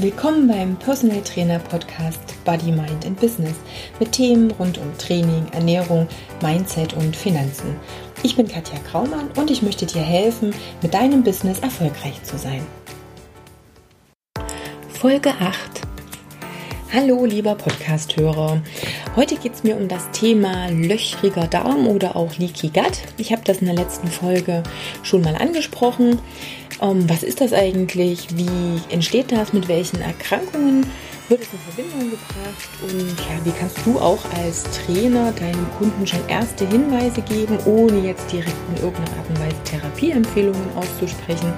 Willkommen beim Personal Trainer Podcast Body, Mind and Business mit Themen rund um Training, Ernährung, Mindset und Finanzen. Ich bin Katja Kraumann und ich möchte dir helfen, mit deinem Business erfolgreich zu sein. Folge 8. Hallo lieber Podcast-Hörer. Heute geht es mir um das Thema löchriger Darm oder auch Leaky Gut. Ich habe das in der letzten Folge schon mal angesprochen. Ähm, was ist das eigentlich? Wie entsteht das? Mit welchen Erkrankungen wird es in Verbindung gebracht? Und ja, wie kannst du auch als Trainer deinem Kunden schon erste Hinweise geben, ohne jetzt direkt in irgendeiner Art und Weise Therapieempfehlungen auszusprechen?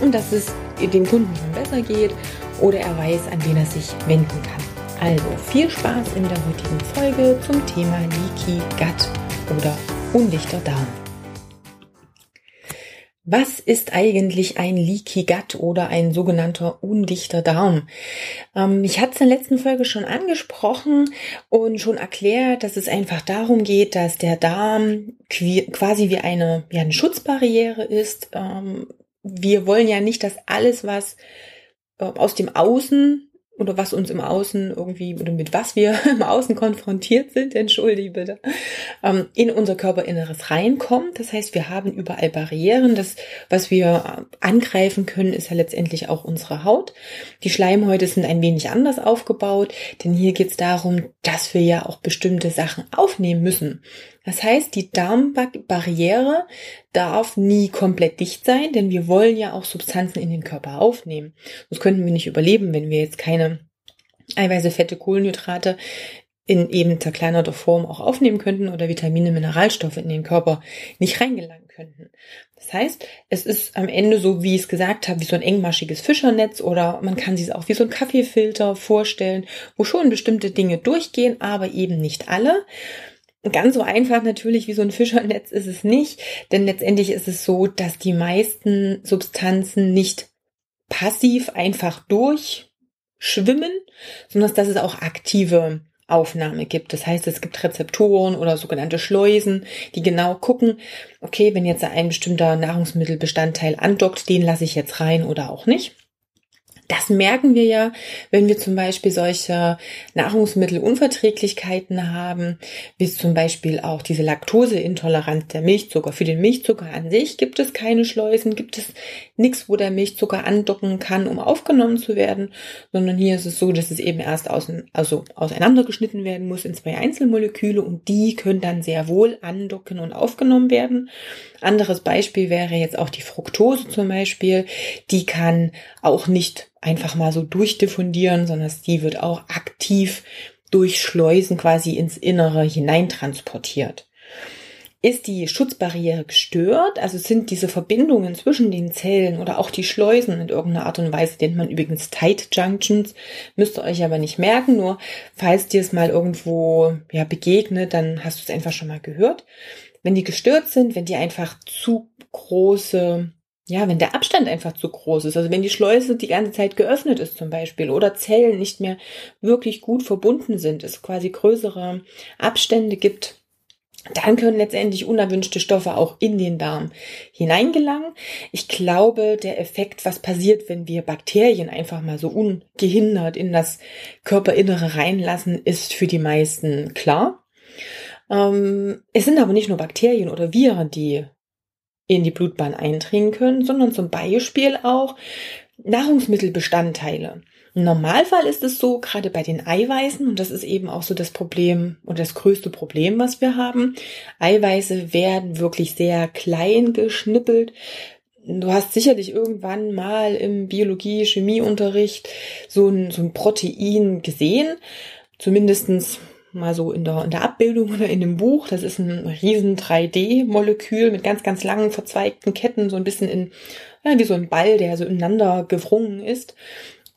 Und dass es dem Kunden schon besser geht oder er weiß, an wen er sich wenden kann. Also viel Spaß in der heutigen Folge zum Thema Leaky Gut oder undichter Darm. Was ist eigentlich ein Leaky Gut oder ein sogenannter undichter Darm? Ähm, ich hatte es in der letzten Folge schon angesprochen und schon erklärt, dass es einfach darum geht, dass der Darm quasi wie eine, wie eine Schutzbarriere ist. Ähm, wir wollen ja nicht, dass alles, was äh, aus dem Außen oder was uns im Außen irgendwie oder mit was wir im Außen konfrontiert sind, entschuldige bitte, ähm, in unser Körperinneres reinkommt. Das heißt, wir haben überall Barrieren. Das, was wir angreifen können, ist ja letztendlich auch unsere Haut. Die Schleimhäute sind ein wenig anders aufgebaut, denn hier geht es darum, dass wir ja auch bestimmte Sachen aufnehmen müssen. Das heißt, die Darmbarriere darf nie komplett dicht sein, denn wir wollen ja auch Substanzen in den Körper aufnehmen. Sonst könnten wir nicht überleben, wenn wir jetzt keine Eiweiße, Fette, Kohlenhydrate in eben zerkleinerter Form auch aufnehmen könnten oder Vitamine, Mineralstoffe in den Körper nicht reingelangen könnten. Das heißt, es ist am Ende so, wie ich es gesagt habe, wie so ein engmaschiges Fischernetz oder man kann sich es auch wie so ein Kaffeefilter vorstellen, wo schon bestimmte Dinge durchgehen, aber eben nicht alle. Ganz so einfach natürlich wie so ein Fischernetz ist es nicht, denn letztendlich ist es so, dass die meisten Substanzen nicht passiv einfach durchschwimmen, sondern dass es auch aktive Aufnahme gibt. Das heißt, es gibt Rezeptoren oder sogenannte Schleusen, die genau gucken, okay, wenn jetzt ein bestimmter Nahrungsmittelbestandteil andockt, den lasse ich jetzt rein oder auch nicht. Das merken wir ja, wenn wir zum Beispiel solche Nahrungsmittelunverträglichkeiten haben, wie zum Beispiel auch diese Laktoseintoleranz der Milchzucker. Für den Milchzucker an sich gibt es keine Schleusen, gibt es nichts, wo der Milchzucker andocken kann, um aufgenommen zu werden, sondern hier ist es so, dass es eben erst außen, also auseinandergeschnitten werden muss in zwei Einzelmoleküle und die können dann sehr wohl andocken und aufgenommen werden. Anderes Beispiel wäre jetzt auch die Fructose zum Beispiel. Die kann auch nicht einfach mal so durchdiffundieren, sondern die wird auch aktiv durch Schleusen quasi ins Innere hineintransportiert. Ist die Schutzbarriere gestört, also sind diese Verbindungen zwischen den Zellen oder auch die Schleusen in irgendeiner Art und Weise, nennt man übrigens Tight Junctions, müsst ihr euch aber nicht merken, nur falls dir es mal irgendwo ja, begegnet, dann hast du es einfach schon mal gehört. Wenn die gestört sind, wenn die einfach zu große, ja, wenn der Abstand einfach zu groß ist, also wenn die Schleuse die ganze Zeit geöffnet ist zum Beispiel oder Zellen nicht mehr wirklich gut verbunden sind, es quasi größere Abstände gibt, dann können letztendlich unerwünschte Stoffe auch in den Darm hineingelangen. Ich glaube, der Effekt, was passiert, wenn wir Bakterien einfach mal so ungehindert in das Körperinnere reinlassen, ist für die meisten klar. Ähm, es sind aber nicht nur Bakterien oder Viren, die in die Blutbahn eindringen können, sondern zum Beispiel auch Nahrungsmittelbestandteile. Im Normalfall ist es so, gerade bei den Eiweißen, und das ist eben auch so das Problem und das größte Problem, was wir haben. Eiweiße werden wirklich sehr klein geschnippelt. Du hast sicherlich irgendwann mal im Biologie-Chemieunterricht so ein, so ein Protein gesehen. Zumindestens mal so in der, in der Abbildung oder in dem Buch. Das ist ein riesen 3D-Molekül mit ganz, ganz langen verzweigten Ketten, so ein bisschen in, ja, wie so ein Ball, der so ineinander gewrungen ist.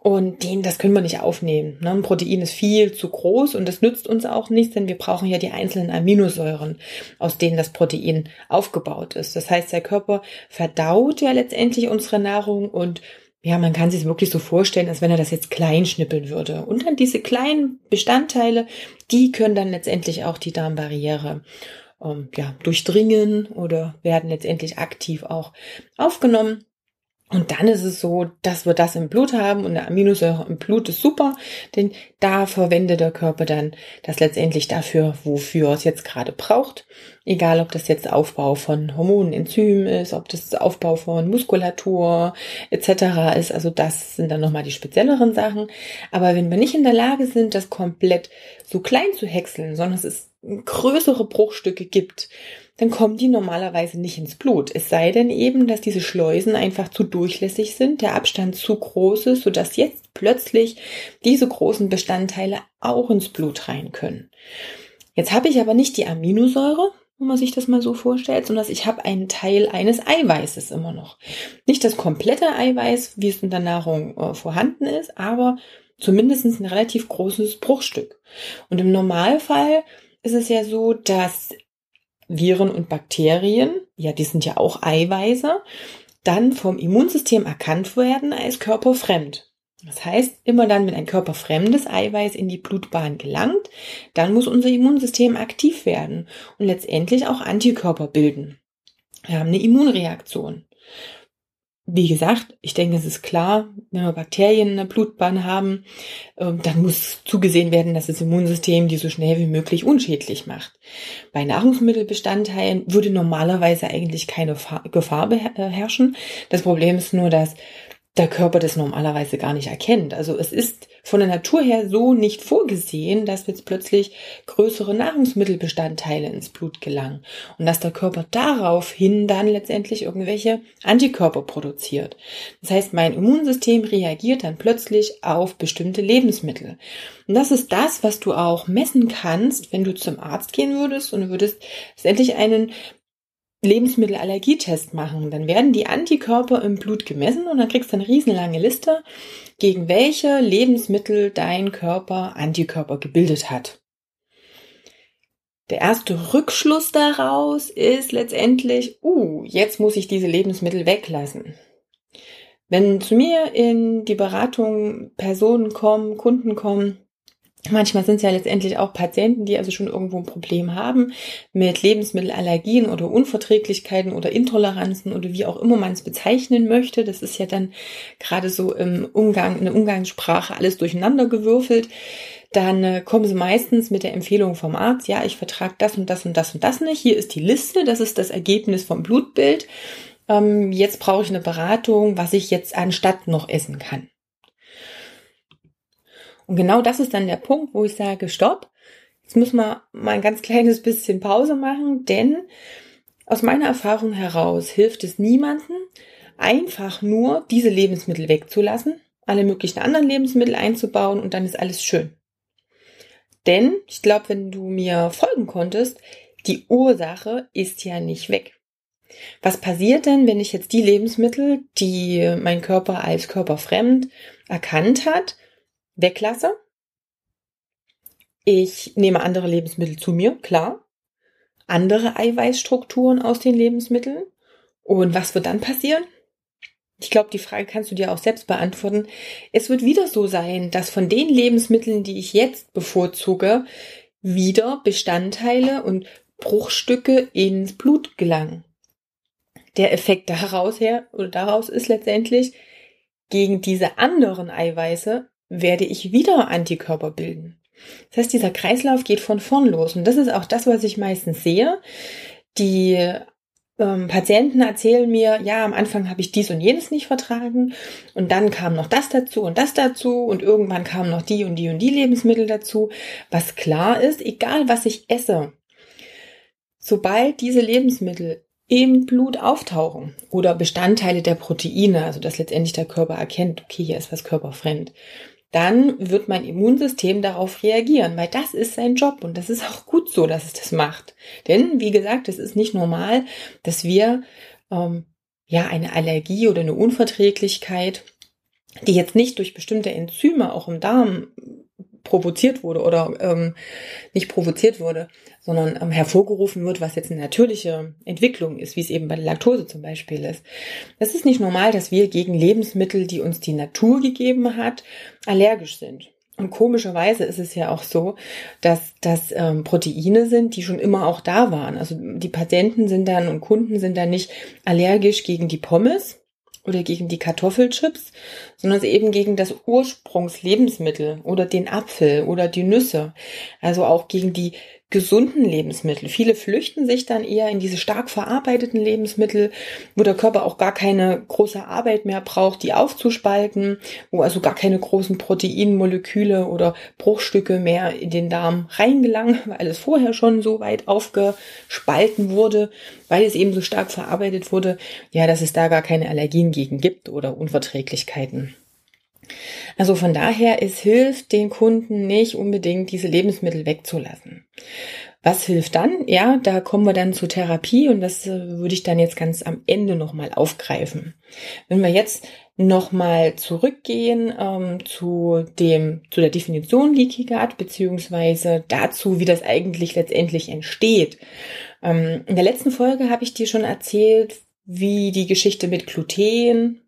Und den, das können wir nicht aufnehmen. Ne? Ein Protein ist viel zu groß und das nützt uns auch nichts, denn wir brauchen ja die einzelnen Aminosäuren, aus denen das Protein aufgebaut ist. Das heißt, der Körper verdaut ja letztendlich unsere Nahrung und ja, man kann sich wirklich so vorstellen, als wenn er das jetzt klein schnippeln würde. Und dann diese kleinen Bestandteile, die können dann letztendlich auch die Darmbarriere ähm, ja, durchdringen oder werden letztendlich aktiv auch aufgenommen. Und dann ist es so, dass wir das im Blut haben und eine Aminosäure im Blut ist super, denn da verwendet der Körper dann das letztendlich dafür, wofür es jetzt gerade braucht. Egal, ob das jetzt Aufbau von Hormonen, Enzymen ist, ob das Aufbau von Muskulatur etc. ist. Also das sind dann nochmal die spezielleren Sachen. Aber wenn wir nicht in der Lage sind, das komplett so klein zu häckseln, sondern es ist größere Bruchstücke gibt, dann kommen die normalerweise nicht ins Blut. Es sei denn eben, dass diese Schleusen einfach zu durchlässig sind, der Abstand zu groß ist, sodass jetzt plötzlich diese großen Bestandteile auch ins Blut rein können. Jetzt habe ich aber nicht die Aminosäure, wenn man sich das mal so vorstellt, sondern ich habe einen Teil eines Eiweißes immer noch. Nicht das komplette Eiweiß, wie es in der Nahrung äh, vorhanden ist, aber zumindest ein relativ großes Bruchstück. Und im Normalfall ist es ja so, dass Viren und Bakterien, ja, die sind ja auch Eiweiße, dann vom Immunsystem erkannt werden als körperfremd. Das heißt, immer dann, wenn ein körperfremdes Eiweiß in die Blutbahn gelangt, dann muss unser Immunsystem aktiv werden und letztendlich auch Antikörper bilden. Wir haben eine Immunreaktion. Wie gesagt, ich denke, es ist klar, wenn wir Bakterien in der Blutbahn haben, ähm, dann muss zugesehen werden, dass das Immunsystem die so schnell wie möglich unschädlich macht. Bei Nahrungsmittelbestandteilen würde normalerweise eigentlich keine Gefahr beherrschen. Das Problem ist nur, dass der Körper das normalerweise gar nicht erkennt. Also es ist von der Natur her so nicht vorgesehen, dass jetzt plötzlich größere Nahrungsmittelbestandteile ins Blut gelangen und dass der Körper daraufhin dann letztendlich irgendwelche Antikörper produziert. Das heißt, mein Immunsystem reagiert dann plötzlich auf bestimmte Lebensmittel. Und das ist das, was du auch messen kannst, wenn du zum Arzt gehen würdest und würdest letztendlich einen Lebensmittelallergietest machen. Dann werden die Antikörper im Blut gemessen und dann kriegst du eine riesenlange Liste, gegen welche Lebensmittel dein Körper Antikörper gebildet hat. Der erste Rückschluss daraus ist letztendlich, uh, jetzt muss ich diese Lebensmittel weglassen. Wenn zu mir in die Beratung Personen kommen, Kunden kommen, Manchmal sind es ja letztendlich auch Patienten, die also schon irgendwo ein Problem haben mit Lebensmittelallergien oder Unverträglichkeiten oder Intoleranzen oder wie auch immer man es bezeichnen möchte. Das ist ja dann gerade so im Umgang, in der Umgangssprache alles durcheinander gewürfelt. Dann äh, kommen sie meistens mit der Empfehlung vom Arzt, ja, ich vertrage das und das und das und das nicht. Hier ist die Liste, das ist das Ergebnis vom Blutbild. Ähm, jetzt brauche ich eine Beratung, was ich jetzt anstatt noch essen kann. Und genau das ist dann der Punkt, wo ich sage, stopp, jetzt müssen wir mal ein ganz kleines bisschen Pause machen, denn aus meiner Erfahrung heraus hilft es niemanden, einfach nur diese Lebensmittel wegzulassen, alle möglichen anderen Lebensmittel einzubauen und dann ist alles schön. Denn ich glaube, wenn du mir folgen konntest, die Ursache ist ja nicht weg. Was passiert denn, wenn ich jetzt die Lebensmittel, die mein Körper als körperfremd erkannt hat, weglasse. Ich nehme andere Lebensmittel zu mir, klar. Andere Eiweißstrukturen aus den Lebensmitteln. Und was wird dann passieren? Ich glaube, die Frage kannst du dir auch selbst beantworten. Es wird wieder so sein, dass von den Lebensmitteln, die ich jetzt bevorzuge, wieder Bestandteile und Bruchstücke ins Blut gelangen. Der Effekt daraus her oder daraus ist letztendlich, gegen diese anderen Eiweiße werde ich wieder Antikörper bilden. Das heißt, dieser Kreislauf geht von vorn los. Und das ist auch das, was ich meistens sehe. Die ähm, Patienten erzählen mir, ja, am Anfang habe ich dies und jenes nicht vertragen und dann kam noch das dazu und das dazu und irgendwann kamen noch die und die und die Lebensmittel dazu. Was klar ist, egal was ich esse, sobald diese Lebensmittel im Blut auftauchen oder Bestandteile der Proteine, also dass letztendlich der Körper erkennt, okay, hier ist was körperfremd, dann wird mein Immunsystem darauf reagieren, weil das ist sein Job und das ist auch gut so, dass es das macht. Denn, wie gesagt, es ist nicht normal, dass wir ähm, ja eine Allergie oder eine Unverträglichkeit, die jetzt nicht durch bestimmte Enzyme auch im Darm provoziert wurde oder ähm, nicht provoziert wurde, sondern ähm, hervorgerufen wird, was jetzt eine natürliche Entwicklung ist, wie es eben bei der Laktose zum Beispiel ist. Es ist nicht normal, dass wir gegen Lebensmittel, die uns die Natur gegeben hat, allergisch sind. Und komischerweise ist es ja auch so, dass das ähm, Proteine sind, die schon immer auch da waren. Also die Patienten sind dann und Kunden sind dann nicht allergisch gegen die Pommes, oder gegen die Kartoffelchips, sondern eben gegen das Ursprungslebensmittel oder den Apfel oder die Nüsse. Also auch gegen die gesunden Lebensmittel. Viele flüchten sich dann eher in diese stark verarbeiteten Lebensmittel, wo der Körper auch gar keine große Arbeit mehr braucht, die aufzuspalten, wo also gar keine großen Proteinmoleküle oder Bruchstücke mehr in den Darm reingelangen, weil es vorher schon so weit aufgespalten wurde, weil es eben so stark verarbeitet wurde, ja, dass es da gar keine Allergien gegen gibt oder Unverträglichkeiten. Also von daher, es hilft den Kunden nicht unbedingt, diese Lebensmittel wegzulassen. Was hilft dann? Ja, da kommen wir dann zur Therapie und das äh, würde ich dann jetzt ganz am Ende nochmal aufgreifen. Wenn wir jetzt nochmal zurückgehen ähm, zu dem zu der Definition Leaky Gut beziehungsweise dazu, wie das eigentlich letztendlich entsteht. Ähm, in der letzten Folge habe ich dir schon erzählt, wie die Geschichte mit Gluten,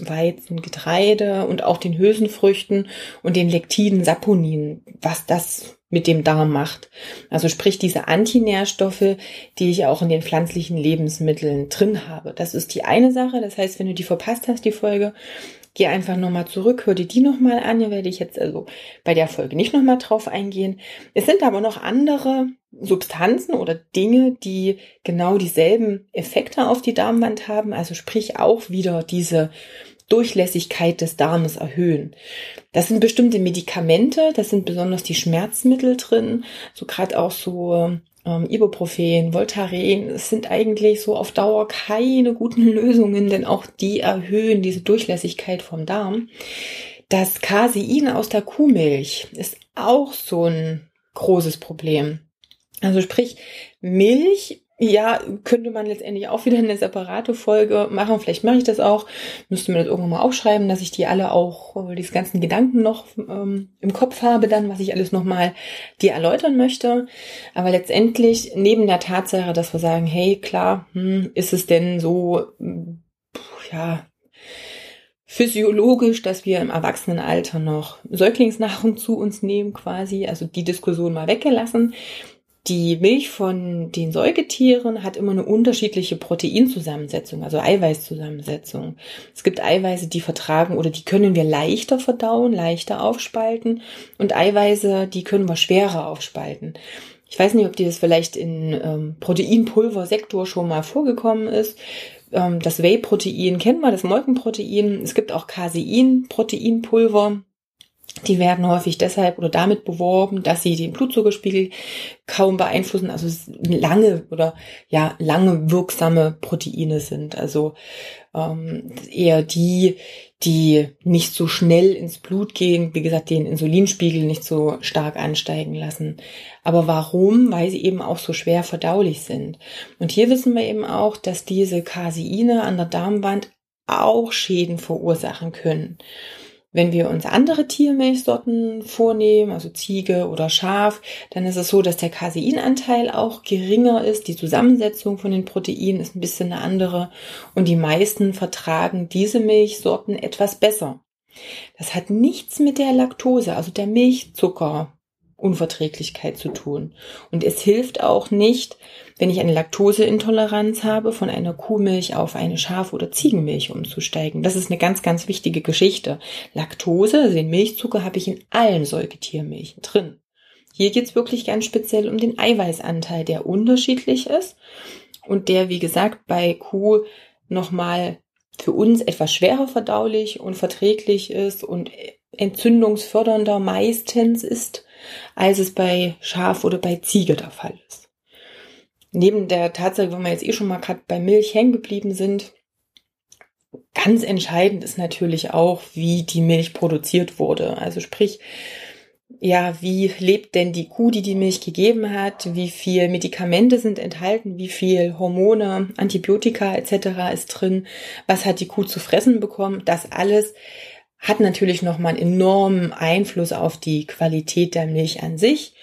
Weizen, Getreide und auch den Hülsenfrüchten und den Lektiden, Saponinen, was das mit dem Darm macht. Also sprich diese Antinährstoffe, die ich auch in den pflanzlichen Lebensmitteln drin habe. Das ist die eine Sache. Das heißt, wenn du die verpasst hast, die Folge, geh einfach nochmal zurück, hör dir die nochmal an. Hier werde ich jetzt also bei der Folge nicht nochmal drauf eingehen. Es sind aber noch andere Substanzen oder Dinge, die genau dieselben Effekte auf die Darmwand haben. Also sprich auch wieder diese Durchlässigkeit des Darmes erhöhen. Das sind bestimmte Medikamente, das sind besonders die Schmerzmittel drin, so gerade auch so ähm, Ibuprofen, Voltaren, es sind eigentlich so auf Dauer keine guten Lösungen, denn auch die erhöhen diese Durchlässigkeit vom Darm. Das Casein aus der Kuhmilch ist auch so ein großes Problem. Also sprich, Milch ja, könnte man letztendlich auch wieder eine separate Folge machen. Vielleicht mache ich das auch. Müsste mir das irgendwann mal aufschreiben, dass ich die alle auch, äh, diese ganzen Gedanken noch ähm, im Kopf habe, dann, was ich alles nochmal dir erläutern möchte. Aber letztendlich, neben der Tatsache, dass wir sagen, hey, klar, hm, ist es denn so, ja, physiologisch, dass wir im Erwachsenenalter noch Säuglingsnahrung zu uns nehmen quasi, also die Diskussion mal weggelassen. Die Milch von den Säugetieren hat immer eine unterschiedliche Proteinzusammensetzung, also Eiweißzusammensetzung. Es gibt Eiweiße, die vertragen oder die können wir leichter verdauen, leichter aufspalten und Eiweiße, die können wir schwerer aufspalten. Ich weiß nicht, ob dir das vielleicht in ähm, Proteinpulversektor schon mal vorgekommen ist. Ähm, das Whey-Protein kennen wir, das Molkenprotein. Es gibt auch Casein-Proteinpulver. Die werden häufig deshalb oder damit beworben, dass sie den Blutzuckerspiegel kaum beeinflussen, also lange oder ja lange wirksame Proteine sind. Also ähm, eher die, die nicht so schnell ins Blut gehen, wie gesagt, den Insulinspiegel nicht so stark ansteigen lassen. Aber warum? Weil sie eben auch so schwer verdaulich sind. Und hier wissen wir eben auch, dass diese Caseine an der Darmwand auch Schäden verursachen können. Wenn wir uns andere Tiermilchsorten vornehmen, also Ziege oder Schaf, dann ist es so, dass der Caseinanteil auch geringer ist. Die Zusammensetzung von den Proteinen ist ein bisschen eine andere und die meisten vertragen diese Milchsorten etwas besser. Das hat nichts mit der Laktose, also der Milchzucker Unverträglichkeit zu tun. Und es hilft auch nicht, wenn ich eine Laktoseintoleranz habe, von einer Kuhmilch auf eine Schaf- oder Ziegenmilch umzusteigen. Das ist eine ganz, ganz wichtige Geschichte. Laktose, also den Milchzucker, habe ich in allen Säugetiermilchen drin. Hier geht es wirklich ganz speziell um den Eiweißanteil, der unterschiedlich ist und der, wie gesagt, bei Kuh nochmal für uns etwas schwerer verdaulich und verträglich ist und entzündungsfördernder meistens ist als es bei Schaf oder bei Ziege der Fall ist. Neben der Tatsache, wenn wir jetzt eh schon mal gerade bei Milch hängen geblieben sind, ganz entscheidend ist natürlich auch, wie die Milch produziert wurde. Also sprich, ja, wie lebt denn die Kuh, die die Milch gegeben hat? Wie viel Medikamente sind enthalten? Wie viel Hormone, Antibiotika etc. ist drin? Was hat die Kuh zu fressen bekommen? Das alles hat natürlich nochmal einen enormen Einfluss auf die Qualität der Milch an sich.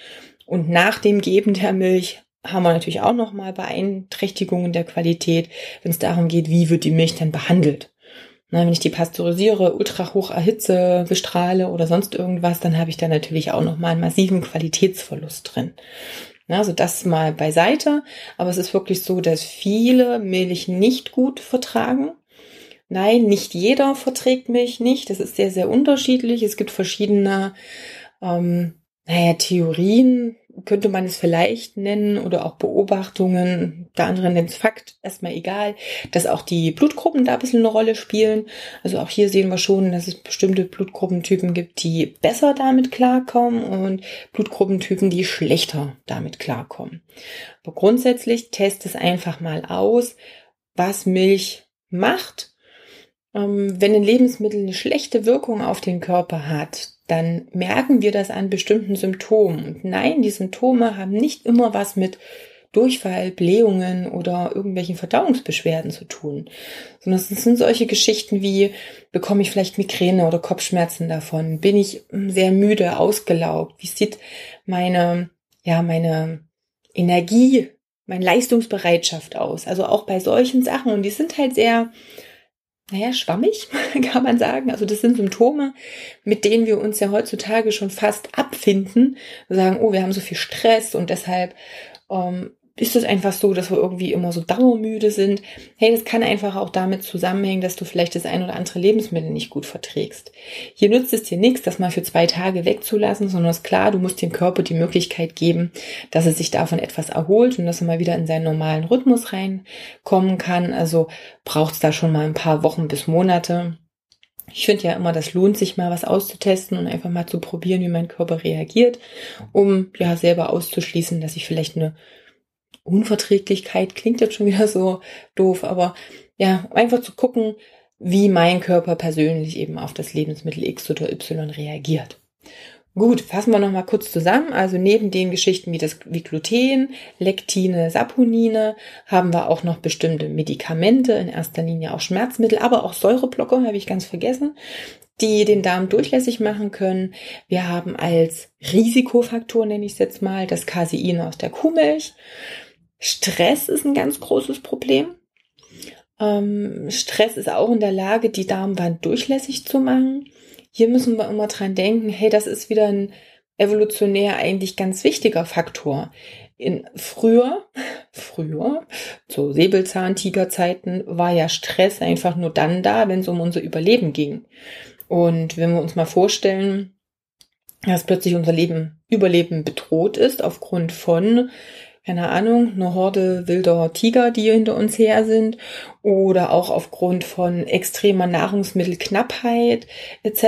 Und nach dem Geben der Milch haben wir natürlich auch nochmal Beeinträchtigungen der Qualität, wenn es darum geht, wie wird die Milch dann behandelt. Na, wenn ich die pasteurisiere, ultra hoch erhitze, bestrahle oder sonst irgendwas, dann habe ich da natürlich auch nochmal einen massiven Qualitätsverlust drin. Na, also das mal beiseite. Aber es ist wirklich so, dass viele Milch nicht gut vertragen Nein, nicht jeder verträgt Milch nicht. Das ist sehr, sehr unterschiedlich. Es gibt verschiedene, ähm, naja, Theorien, könnte man es vielleicht nennen, oder auch Beobachtungen. Der andere nennt es Fakt, erstmal egal, dass auch die Blutgruppen da ein bisschen eine Rolle spielen. Also auch hier sehen wir schon, dass es bestimmte Blutgruppentypen gibt, die besser damit klarkommen und Blutgruppentypen, die schlechter damit klarkommen. Aber grundsätzlich test es einfach mal aus, was Milch macht wenn ein Lebensmittel eine schlechte Wirkung auf den Körper hat, dann merken wir das an bestimmten Symptomen. Und nein, die Symptome haben nicht immer was mit Durchfall, Blähungen oder irgendwelchen Verdauungsbeschwerden zu tun, sondern es sind solche Geschichten wie, bekomme ich vielleicht Migräne oder Kopfschmerzen davon? Bin ich hm, sehr müde, ausgelaugt? Wie sieht meine, ja, meine Energie, meine Leistungsbereitschaft aus? Also auch bei solchen Sachen und die sind halt sehr, naja, schwammig, kann man sagen. Also das sind Symptome, mit denen wir uns ja heutzutage schon fast abfinden. Wir sagen, oh, wir haben so viel Stress und deshalb ähm, ist es einfach so, dass wir irgendwie immer so dauermüde sind. Hey, das kann einfach auch damit zusammenhängen, dass du vielleicht das ein oder andere Lebensmittel nicht gut verträgst. Hier nützt es dir nichts, das mal für zwei Tage wegzulassen, sondern es ist klar, du musst dem Körper die Möglichkeit geben, dass er sich davon etwas erholt und dass er mal wieder in seinen normalen Rhythmus reinkommen kann. Also braucht es da schon mal ein paar Wochen bis Monate. Ich finde ja immer, das lohnt sich mal was auszutesten und einfach mal zu probieren, wie mein Körper reagiert, um ja selber auszuschließen, dass ich vielleicht eine Unverträglichkeit klingt jetzt schon wieder so doof, aber ja, einfach zu gucken, wie mein Körper persönlich eben auf das Lebensmittel X oder Y reagiert. Gut, fassen wir nochmal kurz zusammen. Also neben den Geschichten wie das wie Gluten, Lektine, Saponine haben wir auch noch bestimmte Medikamente, in erster Linie auch Schmerzmittel, aber auch Säureblocker, habe ich ganz vergessen, die den Darm durchlässig machen können. Wir haben als Risikofaktor, nenne ich es jetzt mal, das Casein aus der Kuhmilch. Stress ist ein ganz großes Problem. Ähm, Stress ist auch in der Lage, die Darmwand durchlässig zu machen. Hier müssen wir immer dran denken, hey, das ist wieder ein evolutionär eigentlich ganz wichtiger Faktor. In früher, früher, zu Säbelzahntigerzeiten, war ja Stress einfach nur dann da, wenn es um unser Überleben ging. Und wenn wir uns mal vorstellen, dass plötzlich unser Leben, Überleben bedroht ist aufgrund von keine Ahnung, eine Horde wilder Tiger, die hinter uns her sind oder auch aufgrund von extremer Nahrungsmittelknappheit etc.,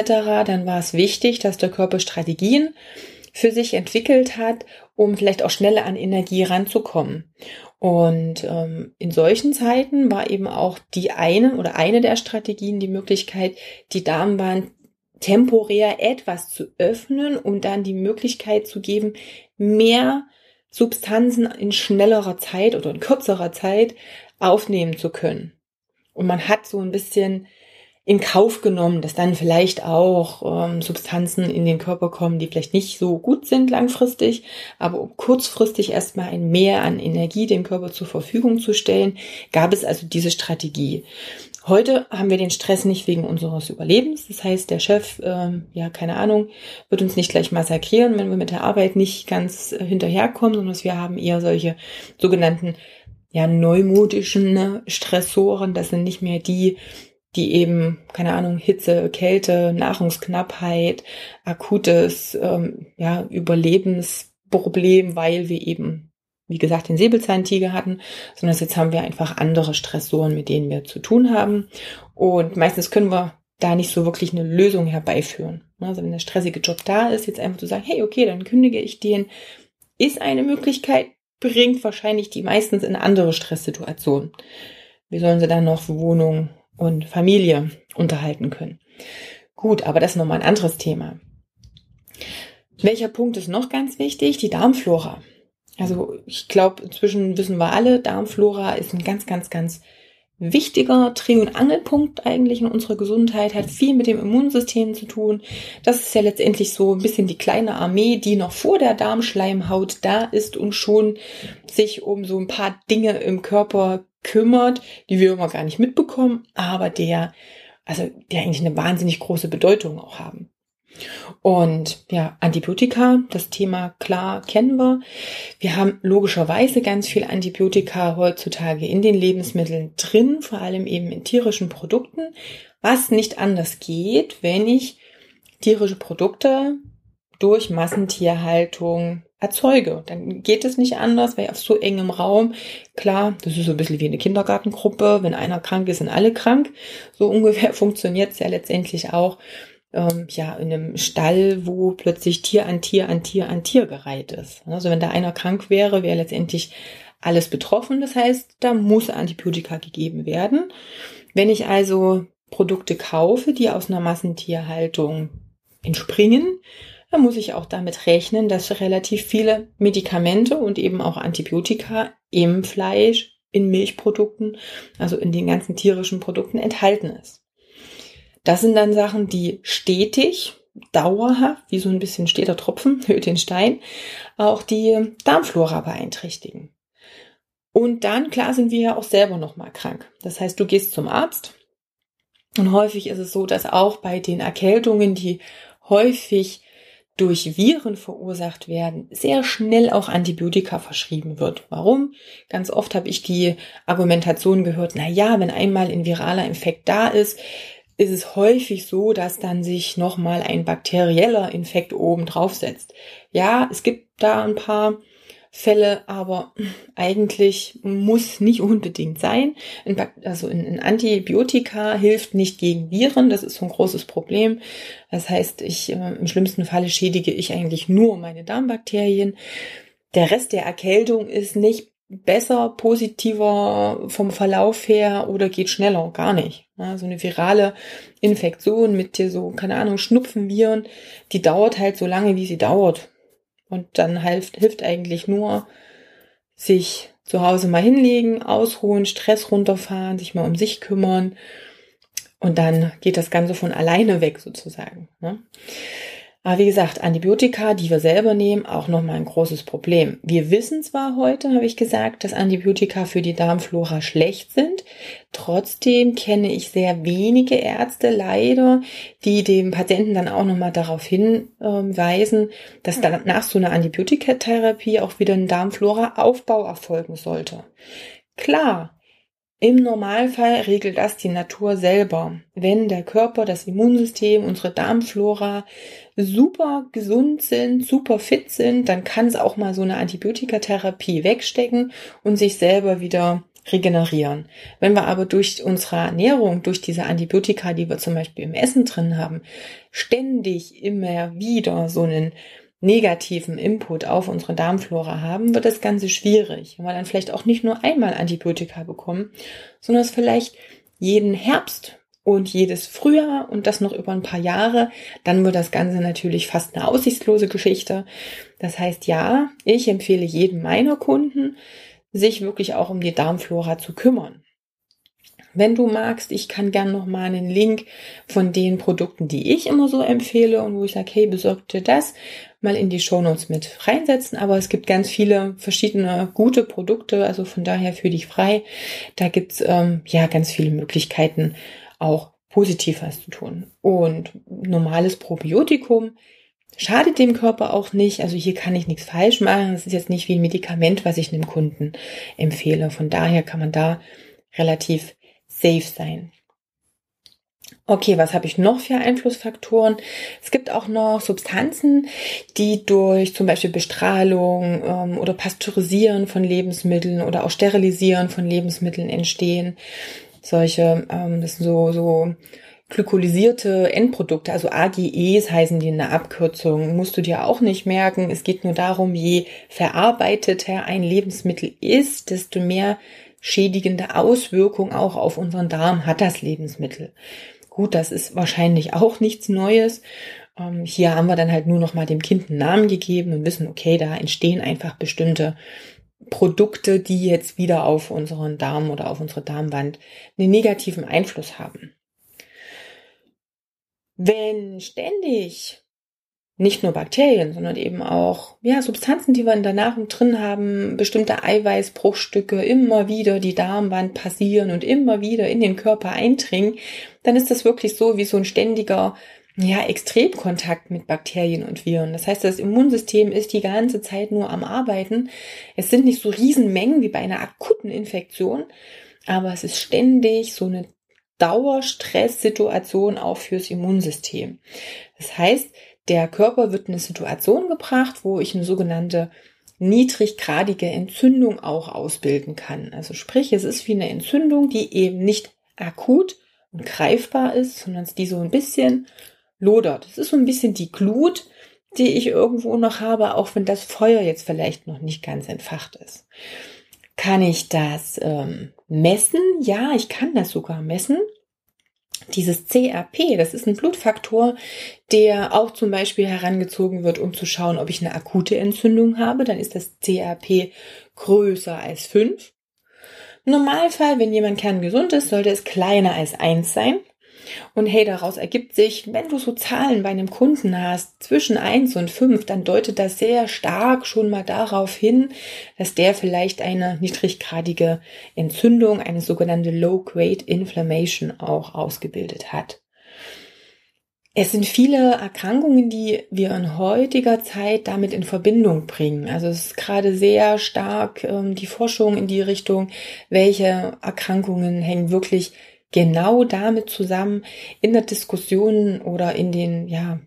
dann war es wichtig, dass der Körper Strategien für sich entwickelt hat, um vielleicht auch schneller an Energie ranzukommen. Und ähm, in solchen Zeiten war eben auch die eine oder eine der Strategien die Möglichkeit, die Darmwand temporär etwas zu öffnen und dann die Möglichkeit zu geben, mehr Substanzen in schnellerer Zeit oder in kürzerer Zeit aufnehmen zu können. Und man hat so ein bisschen in Kauf genommen, dass dann vielleicht auch ähm, Substanzen in den Körper kommen, die vielleicht nicht so gut sind langfristig, aber um kurzfristig erstmal ein Mehr an Energie dem Körper zur Verfügung zu stellen, gab es also diese Strategie. Heute haben wir den Stress nicht wegen unseres Überlebens. Das heißt, der Chef, äh, ja, keine Ahnung, wird uns nicht gleich massakrieren, wenn wir mit der Arbeit nicht ganz äh, hinterherkommen, sondern wir haben eher solche sogenannten, ja, neumodischen ne, Stressoren. Das sind nicht mehr die, die eben, keine Ahnung, Hitze, Kälte, Nahrungsknappheit, akutes, ähm, ja, Überlebensproblem, weil wir eben wie gesagt, den Säbelzahntiger hatten, sondern jetzt haben wir einfach andere Stressoren, mit denen wir zu tun haben. Und meistens können wir da nicht so wirklich eine Lösung herbeiführen. Also wenn der stressige Job da ist, jetzt einfach zu sagen, hey, okay, dann kündige ich den, ist eine Möglichkeit, bringt wahrscheinlich die meistens in andere Stresssituation. Wie sollen sie dann noch Wohnung und Familie unterhalten können? Gut, aber das ist nochmal ein anderes Thema. Welcher Punkt ist noch ganz wichtig? Die Darmflora. Also ich glaube, inzwischen wissen wir alle, Darmflora ist ein ganz, ganz, ganz wichtiger Dreh- und Angelpunkt eigentlich in unserer Gesundheit, hat viel mit dem Immunsystem zu tun. Das ist ja letztendlich so ein bisschen die kleine Armee, die noch vor der Darmschleimhaut da ist und schon sich um so ein paar Dinge im Körper kümmert, die wir immer gar nicht mitbekommen, aber der, also der eigentlich eine wahnsinnig große Bedeutung auch haben. Und ja, Antibiotika, das Thema klar kennen wir. Wir haben logischerweise ganz viel Antibiotika heutzutage in den Lebensmitteln drin, vor allem eben in tierischen Produkten, was nicht anders geht, wenn ich tierische Produkte durch Massentierhaltung erzeuge. Dann geht es nicht anders, weil auf so engem Raum, klar, das ist so ein bisschen wie eine Kindergartengruppe, wenn einer krank ist, sind alle krank. So ungefähr funktioniert es ja letztendlich auch ähm, ja in einem Stall, wo plötzlich Tier an Tier an Tier an Tier gereiht ist. Also wenn da einer krank wäre, wäre letztendlich alles betroffen. Das heißt, da muss Antibiotika gegeben werden. Wenn ich also Produkte kaufe, die aus einer Massentierhaltung entspringen, dann muss ich auch damit rechnen, dass relativ viele Medikamente und eben auch Antibiotika im Fleisch, in Milchprodukten, also in den ganzen tierischen Produkten enthalten ist. Das sind dann Sachen, die stetig, dauerhaft, wie so ein bisschen steter Tropfen, hüllt den Stein, auch die Darmflora beeinträchtigen. Und dann, klar, sind wir ja auch selber nochmal krank. Das heißt, du gehst zum Arzt und häufig ist es so, dass auch bei den Erkältungen, die häufig durch Viren verursacht werden, sehr schnell auch Antibiotika verschrieben wird. Warum? Ganz oft habe ich die Argumentation gehört, na ja, wenn einmal ein viraler Infekt da ist, ist es häufig so, dass dann sich nochmal ein bakterieller Infekt oben draufsetzt. Ja, es gibt da ein paar Fälle, aber eigentlich muss nicht unbedingt sein. Also ein Antibiotika hilft nicht gegen Viren, das ist so ein großes Problem. Das heißt, ich äh, im schlimmsten Falle schädige ich eigentlich nur meine Darmbakterien. Der Rest der Erkältung ist nicht besser, positiver vom Verlauf her oder geht schneller? Gar nicht. Ja, so eine virale Infektion mit dir so, keine Ahnung, Schnupfenviren, die dauert halt so lange, wie sie dauert. Und dann hilft, hilft eigentlich nur, sich zu Hause mal hinlegen, ausruhen, Stress runterfahren, sich mal um sich kümmern. Und dann geht das Ganze von alleine weg sozusagen. Ne? Aber wie gesagt, Antibiotika, die wir selber nehmen, auch nochmal ein großes Problem. Wir wissen zwar heute, habe ich gesagt, dass Antibiotika für die Darmflora schlecht sind. Trotzdem kenne ich sehr wenige Ärzte leider, die dem Patienten dann auch nochmal darauf hinweisen, dass dann nach so einer Antibiotikatherapie auch wieder ein Darmflora-Aufbau erfolgen sollte. Klar, im Normalfall regelt das die Natur selber. Wenn der Körper, das Immunsystem, unsere Darmflora super gesund sind, super fit sind, dann kann es auch mal so eine Antibiotikatherapie wegstecken und sich selber wieder regenerieren. Wenn wir aber durch unsere Ernährung, durch diese Antibiotika, die wir zum Beispiel im Essen drin haben, ständig immer wieder so einen negativen Input auf unsere Darmflora haben, wird das Ganze schwierig, weil wir dann vielleicht auch nicht nur einmal Antibiotika bekommen, sondern es vielleicht jeden Herbst und jedes Frühjahr und das noch über ein paar Jahre, dann wird das Ganze natürlich fast eine aussichtslose Geschichte. Das heißt, ja, ich empfehle jedem meiner Kunden, sich wirklich auch um die Darmflora zu kümmern. Wenn du magst, ich kann gern noch mal einen Link von den Produkten, die ich immer so empfehle und wo ich sage, hey, besorg dir das, mal in die Shownotes mit reinsetzen. Aber es gibt ganz viele verschiedene gute Produkte, also von daher für dich frei. Da gibt's ähm, ja ganz viele Möglichkeiten, auch positiv was zu tun. Und normales Probiotikum schadet dem Körper auch nicht. Also hier kann ich nichts falsch machen. Es ist jetzt nicht wie ein Medikament, was ich einem Kunden empfehle. Von daher kann man da relativ safe sein. Okay, was habe ich noch für Einflussfaktoren? Es gibt auch noch Substanzen, die durch zum Beispiel Bestrahlung ähm, oder Pasteurisieren von Lebensmitteln oder auch Sterilisieren von Lebensmitteln entstehen. Solche, ähm, das sind so, so glykolisierte Endprodukte, also AGEs heißen die in der Abkürzung, musst du dir auch nicht merken. Es geht nur darum, je verarbeiteter ein Lebensmittel ist, desto mehr schädigende Auswirkungen auch auf unseren Darm hat das Lebensmittel. Gut, das ist wahrscheinlich auch nichts Neues. Ähm, hier haben wir dann halt nur noch mal dem Kind einen Namen gegeben und wissen, okay, da entstehen einfach bestimmte Produkte, die jetzt wieder auf unseren Darm oder auf unsere Darmwand einen negativen Einfluss haben. Wenn ständig nicht nur Bakterien, sondern eben auch ja, Substanzen, die wir in der Nahrung drin haben, bestimmte Eiweißbruchstücke immer wieder die Darmwand passieren und immer wieder in den Körper eindringen, dann ist das wirklich so wie so ein ständiger ja, Extremkontakt mit Bakterien und Viren. Das heißt, das Immunsystem ist die ganze Zeit nur am Arbeiten. Es sind nicht so Riesenmengen wie bei einer akuten Infektion, aber es ist ständig so eine Dauerstresssituation auch fürs Immunsystem. Das heißt, der Körper wird in eine Situation gebracht, wo ich eine sogenannte niedriggradige Entzündung auch ausbilden kann. Also sprich, es ist wie eine Entzündung, die eben nicht akut und greifbar ist, sondern die so ein bisschen lodert. Es ist so ein bisschen die Glut, die ich irgendwo noch habe, auch wenn das Feuer jetzt vielleicht noch nicht ganz entfacht ist. Kann ich das ähm, messen? Ja, ich kann das sogar messen. Dieses CRP, das ist ein Blutfaktor, der auch zum Beispiel herangezogen wird, um zu schauen, ob ich eine akute Entzündung habe. Dann ist das CRP größer als 5. Im Normalfall, wenn jemand kerngesund ist, sollte es kleiner als 1 sein. Und hey, daraus ergibt sich, wenn du so Zahlen bei einem Kunden hast, zwischen eins und fünf, dann deutet das sehr stark schon mal darauf hin, dass der vielleicht eine niedriggradige Entzündung, eine sogenannte Low-Grade Inflammation auch ausgebildet hat. Es sind viele Erkrankungen, die wir in heutiger Zeit damit in Verbindung bringen. Also es ist gerade sehr stark ähm, die Forschung in die Richtung, welche Erkrankungen hängen wirklich genau damit zusammen in der Diskussion oder in den, ja,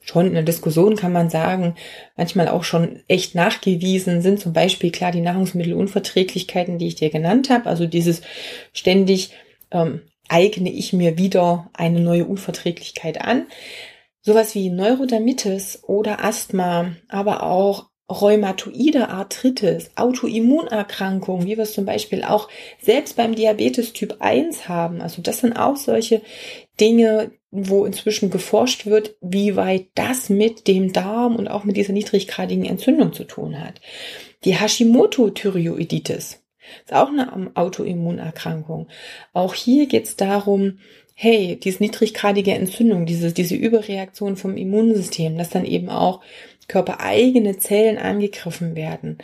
schon in der Diskussion kann man sagen, manchmal auch schon echt nachgewiesen sind zum Beispiel klar die Nahrungsmittelunverträglichkeiten, die ich dir genannt habe, also dieses ständig ähm, eigne ich mir wieder eine neue Unverträglichkeit an. Sowas wie Neurodermitis oder Asthma, aber auch rheumatoide Arthritis, Autoimmunerkrankungen, wie wir es zum Beispiel auch selbst beim Diabetes Typ 1 haben. Also das sind auch solche Dinge, wo inzwischen geforscht wird, wie weit das mit dem Darm und auch mit dieser niedriggradigen Entzündung zu tun hat. Die Hashimoto-Thyreoiditis ist auch eine Autoimmunerkrankung. Auch hier geht es darum, hey, diese niedriggradige Entzündung, diese, diese Überreaktion vom Immunsystem, dass dann eben auch körpereigene Zellen angegriffen werden.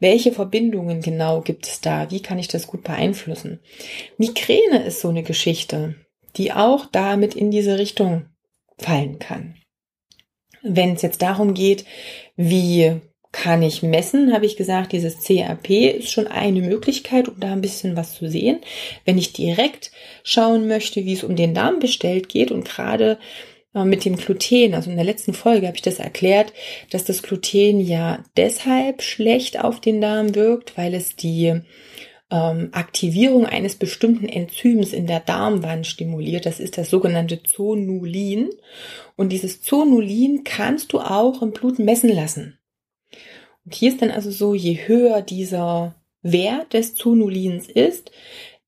Welche Verbindungen genau gibt es da? Wie kann ich das gut beeinflussen? Migräne ist so eine Geschichte, die auch damit in diese Richtung fallen kann. Wenn es jetzt darum geht, wie kann ich messen, habe ich gesagt, dieses CRP ist schon eine Möglichkeit, um da ein bisschen was zu sehen. Wenn ich direkt schauen möchte, wie es um den Darm bestellt geht und gerade mit dem Gluten, also in der letzten Folge habe ich das erklärt, dass das Gluten ja deshalb schlecht auf den Darm wirkt, weil es die ähm, Aktivierung eines bestimmten Enzyms in der Darmwand stimuliert. Das ist das sogenannte Zonulin. Und dieses Zonulin kannst du auch im Blut messen lassen. Und hier ist dann also so, je höher dieser Wert des Zonulins ist,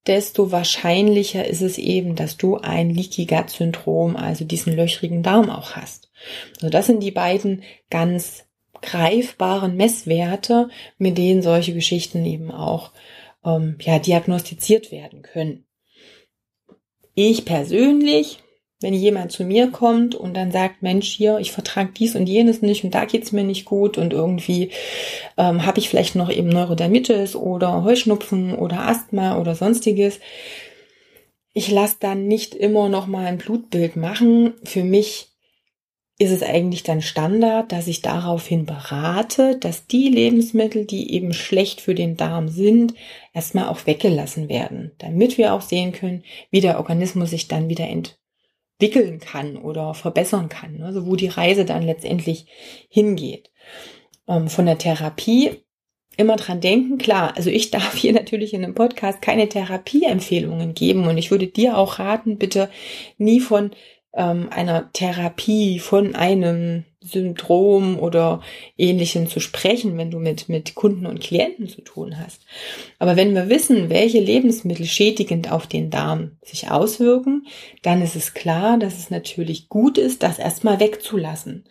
desto wahrscheinlicher ist es eben, dass du ein Leaky Gut Syndrom, also diesen löchrigen Darm auch hast. Also das sind die beiden ganz greifbaren Messwerte, mit denen solche Geschichten eben auch ähm, ja, diagnostiziert werden können. Ich persönlich wenn jemand zu mir kommt und dann sagt, Mensch, hier, ich vertrage dies und jenes nicht und da geht's mir nicht gut und irgendwie ähm, habe ich vielleicht noch eben Neurodermitis oder Heuschnupfen oder Asthma oder sonstiges. Ich lasse dann nicht immer noch mal ein Blutbild machen. Für mich ist es eigentlich dann Standard, dass ich daraufhin berate, dass die Lebensmittel, die eben schlecht für den Darm sind, erstmal auch weggelassen werden, damit wir auch sehen können, wie der Organismus sich dann wieder ent entwickeln kann oder verbessern kann, also wo die Reise dann letztendlich hingeht. Ähm, von der Therapie immer dran denken, klar, also ich darf hier natürlich in einem Podcast keine Therapieempfehlungen geben und ich würde dir auch raten, bitte nie von ähm, einer Therapie, von einem Syndrom oder ähnlichem zu sprechen, wenn du mit, mit Kunden und Klienten zu tun hast. Aber wenn wir wissen, welche Lebensmittel schädigend auf den Darm sich auswirken, dann ist es klar, dass es natürlich gut ist, das erstmal wegzulassen.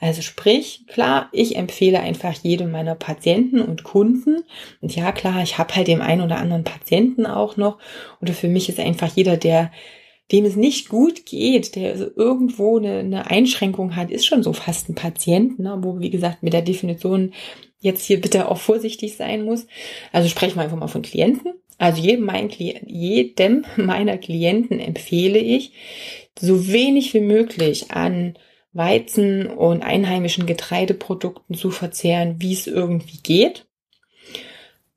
Also sprich, klar, ich empfehle einfach jedem meiner Patienten und Kunden. Und ja, klar, ich habe halt dem einen oder anderen Patienten auch noch. Oder für mich ist einfach jeder, der dem es nicht gut geht, der also irgendwo eine, eine Einschränkung hat, ist schon so fast ein Patient, ne, wo, wie gesagt, mit der Definition jetzt hier bitte auch vorsichtig sein muss. Also sprechen wir einfach mal von Klienten. Also jedem, mein, jedem meiner Klienten empfehle ich, so wenig wie möglich an Weizen und einheimischen Getreideprodukten zu verzehren, wie es irgendwie geht.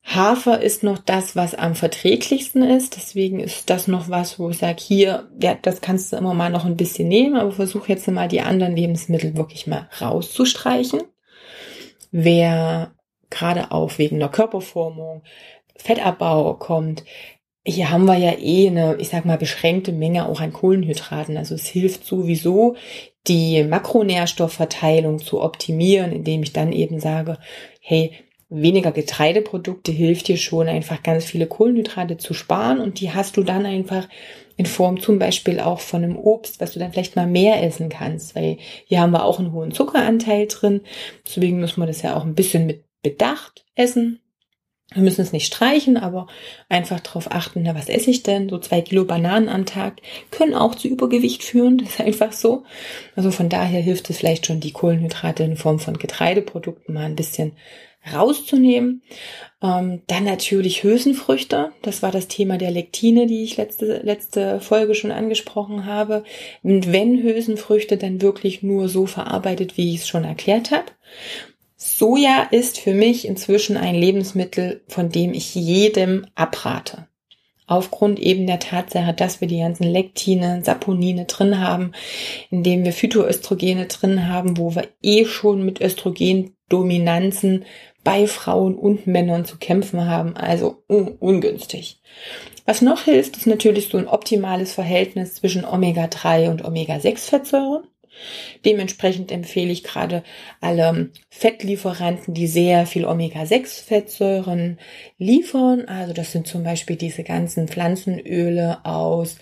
Hafer ist noch das, was am verträglichsten ist. Deswegen ist das noch was, wo ich sage, hier, ja, das kannst du immer mal noch ein bisschen nehmen, aber versuch jetzt mal die anderen Lebensmittel wirklich mal rauszustreichen. Wer gerade auch wegen der Körperformung, Fettabbau kommt, hier haben wir ja eh eine, ich sag mal, beschränkte Menge auch an Kohlenhydraten. Also es hilft sowieso, die Makronährstoffverteilung zu optimieren, indem ich dann eben sage, hey, weniger Getreideprodukte hilft dir schon einfach ganz viele Kohlenhydrate zu sparen und die hast du dann einfach in Form zum Beispiel auch von einem Obst, was du dann vielleicht mal mehr essen kannst, weil hier haben wir auch einen hohen Zuckeranteil drin. Deswegen muss man das ja auch ein bisschen mit Bedacht essen. Wir müssen es nicht streichen, aber einfach darauf achten, na, was esse ich denn? So zwei Kilo Bananen am Tag können auch zu Übergewicht führen. Das ist einfach so. Also von daher hilft es vielleicht schon, die Kohlenhydrate in Form von Getreideprodukten mal ein bisschen rauszunehmen. Ähm, dann natürlich Hülsenfrüchte. Das war das Thema der Lektine, die ich letzte, letzte Folge schon angesprochen habe. Und wenn Hülsenfrüchte, dann wirklich nur so verarbeitet, wie ich es schon erklärt habe. Soja ist für mich inzwischen ein Lebensmittel, von dem ich jedem abrate. Aufgrund eben der Tatsache, dass wir die ganzen Lektine, Saponine drin haben, indem wir Phytoöstrogene drin haben, wo wir eh schon mit Östrogendominanzen bei Frauen und Männern zu kämpfen haben. Also un ungünstig. Was noch hilft, ist natürlich so ein optimales Verhältnis zwischen Omega-3 und Omega-6-Fettsäuren. Dementsprechend empfehle ich gerade alle Fettlieferanten, die sehr viel Omega-6-Fettsäuren liefern. Also das sind zum Beispiel diese ganzen Pflanzenöle aus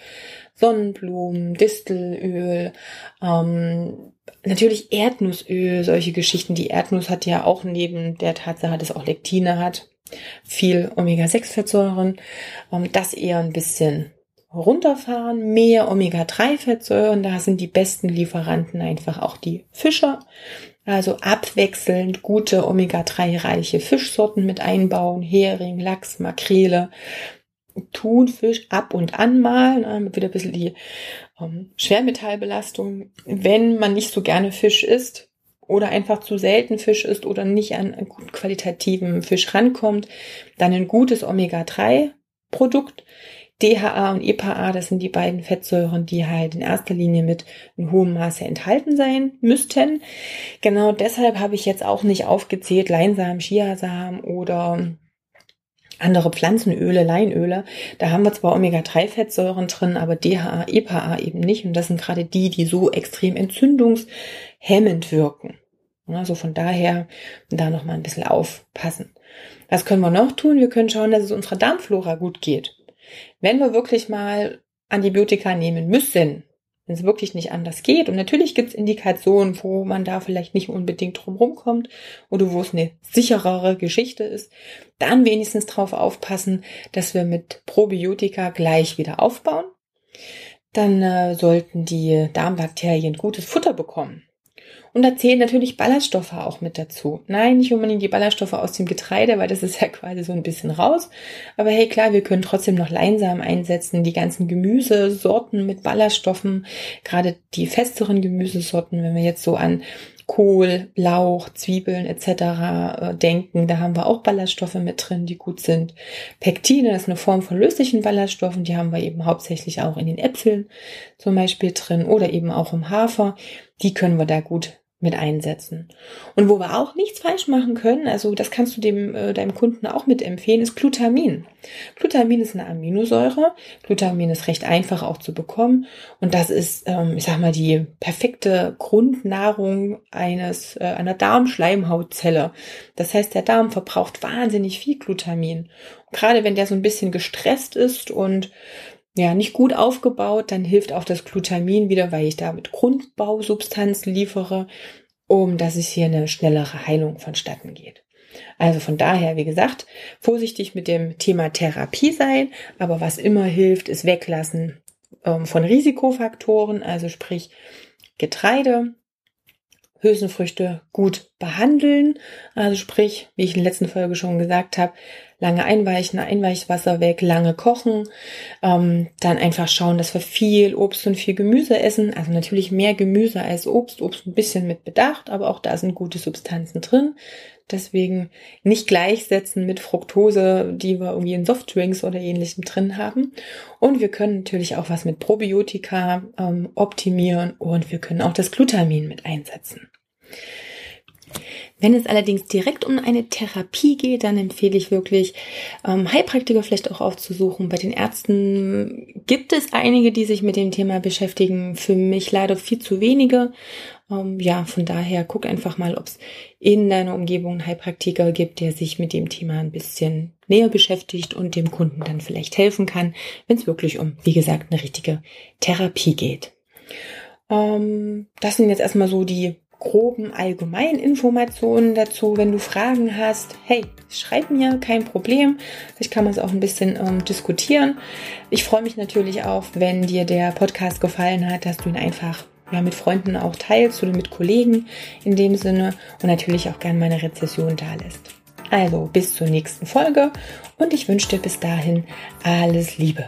Sonnenblumen, Distelöl, ähm, natürlich Erdnussöl, solche Geschichten. Die Erdnuss hat ja auch neben der Tatsache, dass es auch Lektine hat, viel Omega-6-Fettsäuren. Ähm, das eher ein bisschen runterfahren, mehr Omega-3-Fettsäuren. Da sind die besten Lieferanten einfach auch die Fischer. Also abwechselnd gute Omega-3-reiche Fischsorten mit einbauen. Hering, Lachs, Makrele, Thunfisch ab und an mal, ne, wieder ein bisschen die ähm, Schwermetallbelastung, wenn man nicht so gerne Fisch isst oder einfach zu selten Fisch isst oder nicht an einen gut qualitativen Fisch rankommt, dann ein gutes Omega-3-Produkt. DHA und EPA, das sind die beiden Fettsäuren, die halt in erster Linie mit in hohem Maße enthalten sein müssten. Genau deshalb habe ich jetzt auch nicht aufgezählt Leinsamen, Chiasamen oder andere Pflanzenöle, Leinöle, da haben wir zwar Omega-3-Fettsäuren drin, aber DHA, EPA eben nicht. Und das sind gerade die, die so extrem entzündungshemmend wirken. Also von daher da nochmal ein bisschen aufpassen. Was können wir noch tun? Wir können schauen, dass es unserer Darmflora gut geht. Wenn wir wirklich mal Antibiotika nehmen müssen, wenn es wirklich nicht anders geht. Und natürlich gibt es Indikationen, wo man da vielleicht nicht unbedingt drum kommt oder wo es eine sicherere Geschichte ist. Dann wenigstens darauf aufpassen, dass wir mit Probiotika gleich wieder aufbauen. Dann äh, sollten die Darmbakterien gutes Futter bekommen. Und da zählen natürlich Ballaststoffe auch mit dazu. Nein, nicht unbedingt die Ballaststoffe aus dem Getreide, weil das ist ja quasi so ein bisschen raus. Aber hey, klar, wir können trotzdem noch Leinsamen einsetzen, die ganzen Gemüsesorten mit Ballaststoffen, gerade die festeren Gemüsesorten, wenn wir jetzt so an Kohl, Lauch, Zwiebeln etc. Äh, denken, da haben wir auch Ballaststoffe mit drin, die gut sind. Pektine ist eine Form von löslichen Ballaststoffen, die haben wir eben hauptsächlich auch in den Äpfeln zum Beispiel drin oder eben auch im Hafer. Die können wir da gut mit einsetzen. Und wo wir auch nichts falsch machen können, also das kannst du dem äh, deinem Kunden auch mit empfehlen, ist Glutamin. Glutamin ist eine Aminosäure. Glutamin ist recht einfach auch zu bekommen und das ist, ähm, ich sag mal, die perfekte Grundnahrung eines äh, einer Darmschleimhautzelle. Das heißt, der Darm verbraucht wahnsinnig viel Glutamin. Und gerade wenn der so ein bisschen gestresst ist und ja, nicht gut aufgebaut, dann hilft auch das Glutamin wieder, weil ich damit Grundbausubstanz liefere, um dass es hier eine schnellere Heilung vonstatten geht. Also von daher, wie gesagt, vorsichtig mit dem Thema Therapie sein, aber was immer hilft, ist weglassen ähm, von Risikofaktoren, also sprich Getreide, Hülsenfrüchte gut behandeln. Also sprich, wie ich in der letzten Folge schon gesagt habe, lange einweichen, Einweichwasser weg, lange kochen, ähm, dann einfach schauen, dass wir viel Obst und viel Gemüse essen. Also natürlich mehr Gemüse als Obst, Obst ein bisschen mit Bedacht, aber auch da sind gute Substanzen drin. Deswegen nicht gleichsetzen mit Fructose, die wir irgendwie in Softdrinks oder ähnlichem drin haben. Und wir können natürlich auch was mit Probiotika ähm, optimieren und wir können auch das Glutamin mit einsetzen. Wenn es allerdings direkt um eine Therapie geht, dann empfehle ich wirklich, ähm, Heilpraktiker vielleicht auch aufzusuchen. Bei den Ärzten gibt es einige, die sich mit dem Thema beschäftigen. Für mich leider viel zu wenige. Ähm, ja, von daher guck einfach mal, ob es in deiner Umgebung einen Heilpraktiker gibt, der sich mit dem Thema ein bisschen näher beschäftigt und dem Kunden dann vielleicht helfen kann, wenn es wirklich um, wie gesagt, eine richtige Therapie geht. Ähm, das sind jetzt erstmal so die groben allgemeinen Informationen dazu. Wenn du Fragen hast, hey, schreib mir, kein Problem. Vielleicht kann man es auch ein bisschen ähm, diskutieren. Ich freue mich natürlich auch, wenn dir der Podcast gefallen hat, dass du ihn einfach ja, mit Freunden auch teilst oder mit Kollegen in dem Sinne und natürlich auch gerne meine Rezession da lässt. Also bis zur nächsten Folge und ich wünsche dir bis dahin alles Liebe.